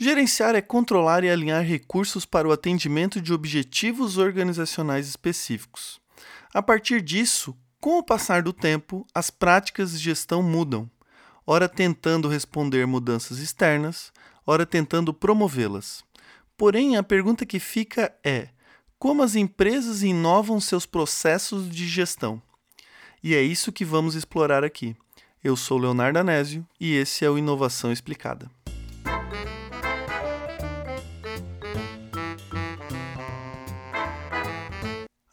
Gerenciar é controlar e alinhar recursos para o atendimento de objetivos organizacionais específicos. A partir disso, com o passar do tempo, as práticas de gestão mudam, ora tentando responder mudanças externas, ora tentando promovê-las. Porém, a pergunta que fica é: como as empresas inovam seus processos de gestão? E é isso que vamos explorar aqui. Eu sou Leonardo Anésio e esse é o Inovação Explicada.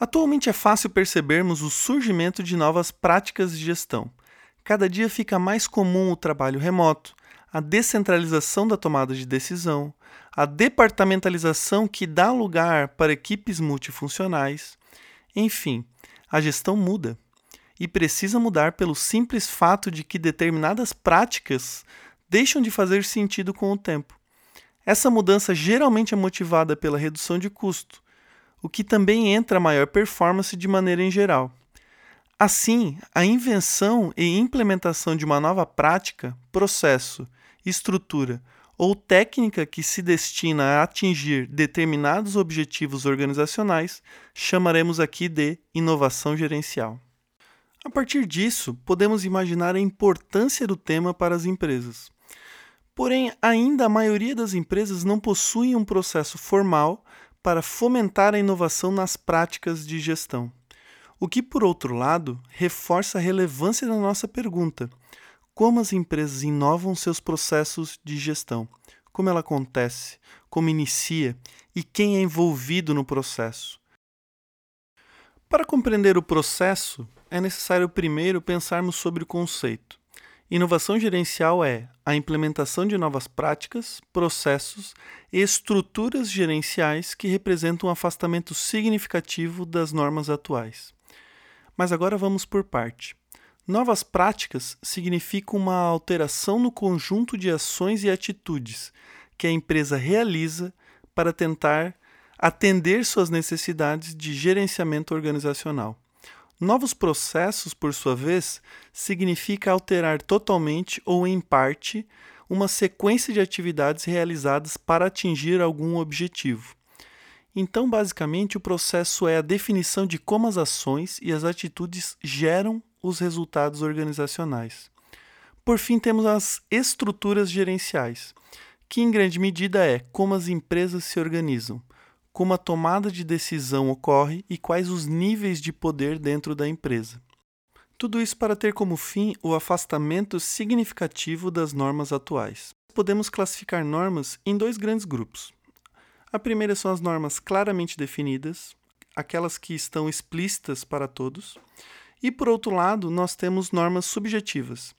Atualmente é fácil percebermos o surgimento de novas práticas de gestão. Cada dia fica mais comum o trabalho remoto, a descentralização da tomada de decisão, a departamentalização que dá lugar para equipes multifuncionais. Enfim, a gestão muda. E precisa mudar pelo simples fato de que determinadas práticas deixam de fazer sentido com o tempo. Essa mudança geralmente é motivada pela redução de custo, o que também entra a maior performance de maneira em geral. Assim, a invenção e implementação de uma nova prática, processo, estrutura ou técnica que se destina a atingir determinados objetivos organizacionais chamaremos aqui de inovação gerencial. A partir disso, podemos imaginar a importância do tema para as empresas. Porém, ainda a maioria das empresas não possuem um processo formal para fomentar a inovação nas práticas de gestão. O que, por outro lado, reforça a relevância da nossa pergunta: como as empresas inovam seus processos de gestão? Como ela acontece? Como inicia? E quem é envolvido no processo? Para compreender o processo, é necessário primeiro pensarmos sobre o conceito. Inovação gerencial é a implementação de novas práticas, processos e estruturas gerenciais que representam um afastamento significativo das normas atuais. Mas agora vamos por parte. Novas práticas significam uma alteração no conjunto de ações e atitudes que a empresa realiza para tentar atender suas necessidades de gerenciamento organizacional. Novos processos, por sua vez, significa alterar totalmente ou em parte uma sequência de atividades realizadas para atingir algum objetivo. Então, basicamente, o processo é a definição de como as ações e as atitudes geram os resultados organizacionais. Por fim, temos as estruturas gerenciais, que em grande medida é como as empresas se organizam como a tomada de decisão ocorre e quais os níveis de poder dentro da empresa. Tudo isso para ter como fim o afastamento significativo das normas atuais. Podemos classificar normas em dois grandes grupos. A primeira são as normas claramente definidas, aquelas que estão explícitas para todos, e por outro lado, nós temos normas subjetivas,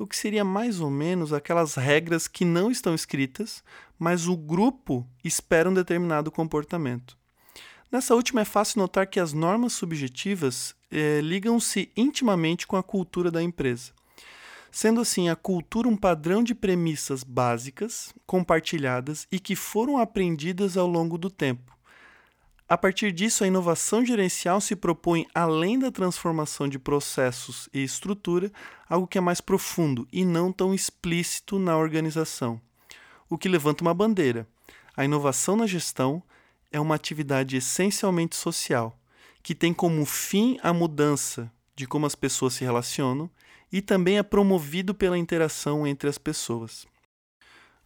o que seria mais ou menos aquelas regras que não estão escritas, mas o grupo espera um determinado comportamento. Nessa última, é fácil notar que as normas subjetivas eh, ligam-se intimamente com a cultura da empresa. Sendo assim, a cultura um padrão de premissas básicas, compartilhadas e que foram aprendidas ao longo do tempo, a partir disso, a inovação gerencial se propõe, além da transformação de processos e estrutura, algo que é mais profundo e não tão explícito na organização. O que levanta uma bandeira. A inovação na gestão é uma atividade essencialmente social, que tem como fim a mudança de como as pessoas se relacionam e também é promovido pela interação entre as pessoas.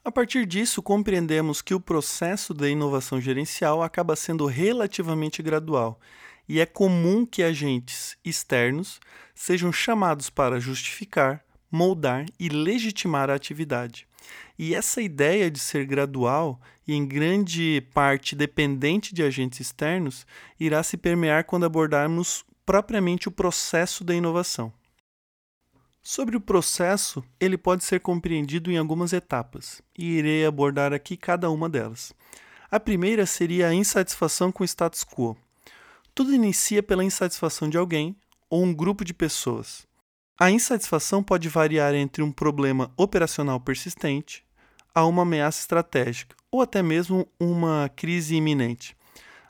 A partir disso, compreendemos que o processo da inovação gerencial acaba sendo relativamente gradual e é comum que agentes externos sejam chamados para justificar, moldar e legitimar a atividade. E essa ideia de ser gradual e em grande parte dependente de agentes externos irá se permear quando abordarmos propriamente o processo da inovação. Sobre o processo, ele pode ser compreendido em algumas etapas, e irei abordar aqui cada uma delas. A primeira seria a insatisfação com o status quo. Tudo inicia pela insatisfação de alguém ou um grupo de pessoas. A insatisfação pode variar entre um problema operacional persistente a uma ameaça estratégica ou até mesmo uma crise iminente.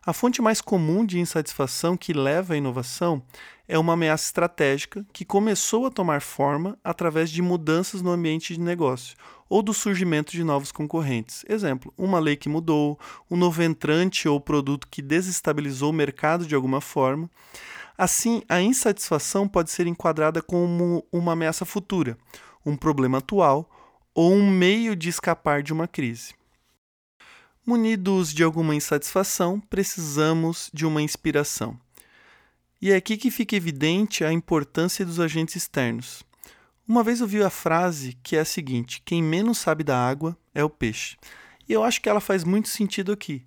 A fonte mais comum de insatisfação que leva à inovação é uma ameaça estratégica que começou a tomar forma através de mudanças no ambiente de negócio ou do surgimento de novos concorrentes. Exemplo, uma lei que mudou, um novo entrante ou produto que desestabilizou o mercado de alguma forma. Assim, a insatisfação pode ser enquadrada como uma ameaça futura, um problema atual ou um meio de escapar de uma crise. Munidos de alguma insatisfação, precisamos de uma inspiração. E é aqui que fica evidente a importância dos agentes externos. Uma vez eu vi a frase que é a seguinte: quem menos sabe da água é o peixe. E eu acho que ela faz muito sentido aqui,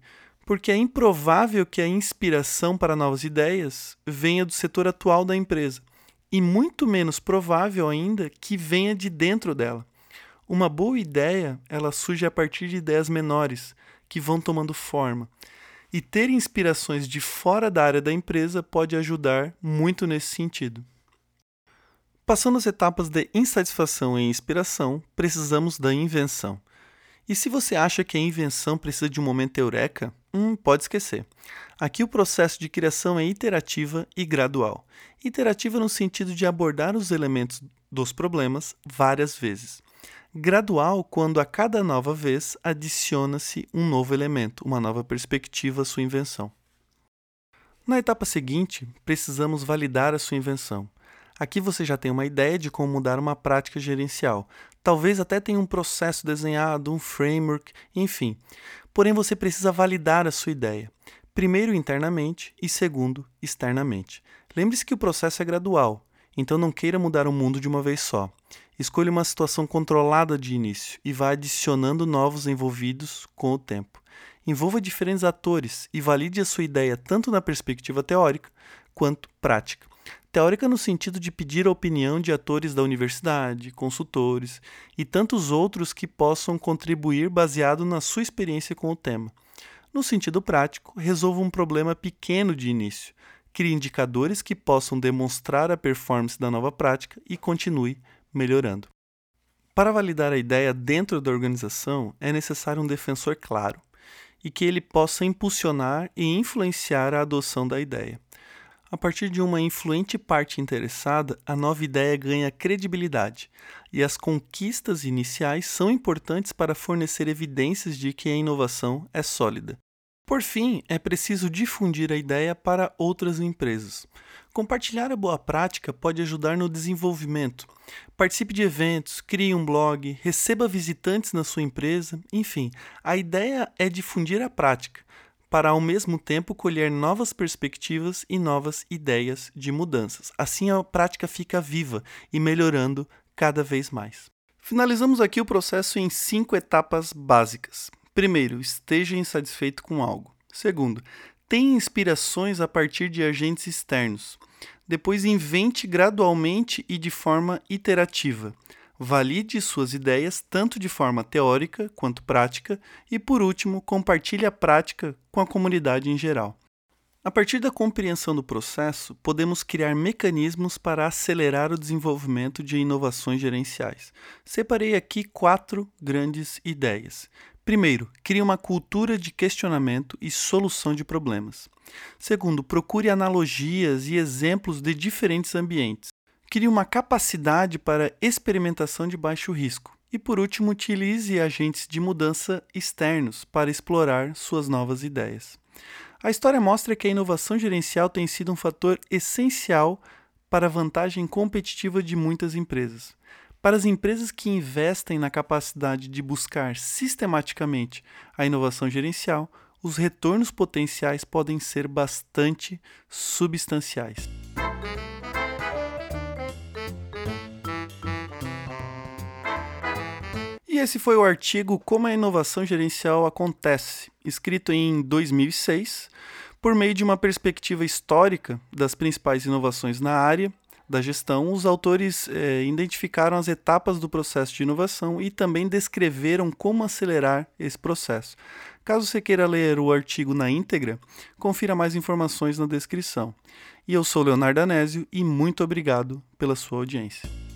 porque é improvável que a inspiração para novas ideias venha do setor atual da empresa, e muito menos provável ainda que venha de dentro dela. Uma boa ideia, ela surge a partir de ideias menores, que vão tomando forma. E ter inspirações de fora da área da empresa pode ajudar muito nesse sentido. Passando as etapas de insatisfação e inspiração, precisamos da invenção. E se você acha que a invenção precisa de um momento eureka, hum, pode esquecer. Aqui o processo de criação é iterativa e gradual. Iterativa no sentido de abordar os elementos dos problemas várias vezes. Gradual quando a cada nova vez adiciona-se um novo elemento, uma nova perspectiva à sua invenção. Na etapa seguinte, precisamos validar a sua invenção. Aqui você já tem uma ideia de como mudar uma prática gerencial. Talvez até tenha um processo desenhado, um framework, enfim. Porém, você precisa validar a sua ideia. Primeiro internamente e segundo externamente. Lembre-se que o processo é gradual, então não queira mudar o mundo de uma vez só. Escolha uma situação controlada de início e vá adicionando novos envolvidos com o tempo. Envolva diferentes atores e valide a sua ideia tanto na perspectiva teórica quanto prática. Teórica no sentido de pedir a opinião de atores da universidade, consultores e tantos outros que possam contribuir baseado na sua experiência com o tema. No sentido prático, resolva um problema pequeno de início, crie indicadores que possam demonstrar a performance da nova prática e continue melhorando. Para validar a ideia dentro da organização, é necessário um defensor claro e que ele possa impulsionar e influenciar a adoção da ideia. A partir de uma influente parte interessada, a nova ideia ganha credibilidade, e as conquistas iniciais são importantes para fornecer evidências de que a inovação é sólida. Por fim, é preciso difundir a ideia para outras empresas. Compartilhar a boa prática pode ajudar no desenvolvimento. Participe de eventos, crie um blog, receba visitantes na sua empresa, enfim, a ideia é difundir a prática para ao mesmo tempo colher novas perspectivas e novas ideias de mudanças. Assim a prática fica viva e melhorando cada vez mais. Finalizamos aqui o processo em cinco etapas básicas. Primeiro, esteja insatisfeito com algo. Segundo, tenha inspirações a partir de agentes externos. Depois, invente gradualmente e de forma iterativa. Valide suas ideias tanto de forma teórica quanto prática e, por último, compartilhe a prática com a comunidade em geral. A partir da compreensão do processo, podemos criar mecanismos para acelerar o desenvolvimento de inovações gerenciais. Separei aqui quatro grandes ideias. Primeiro, crie uma cultura de questionamento e solução de problemas. Segundo, procure analogias e exemplos de diferentes ambientes crie uma capacidade para experimentação de baixo risco. E por último, utilize agentes de mudança externos para explorar suas novas ideias. A história mostra que a inovação gerencial tem sido um fator essencial para a vantagem competitiva de muitas empresas. Para as empresas que investem na capacidade de buscar sistematicamente a inovação gerencial, os retornos potenciais podem ser bastante substanciais. E esse foi o artigo Como a Inovação Gerencial Acontece, escrito em 2006, por meio de uma perspectiva histórica das principais inovações na área da gestão. Os autores eh, identificaram as etapas do processo de inovação e também descreveram como acelerar esse processo. Caso você queira ler o artigo na íntegra, confira mais informações na descrição. E eu sou Leonardo Anésio e muito obrigado pela sua audiência.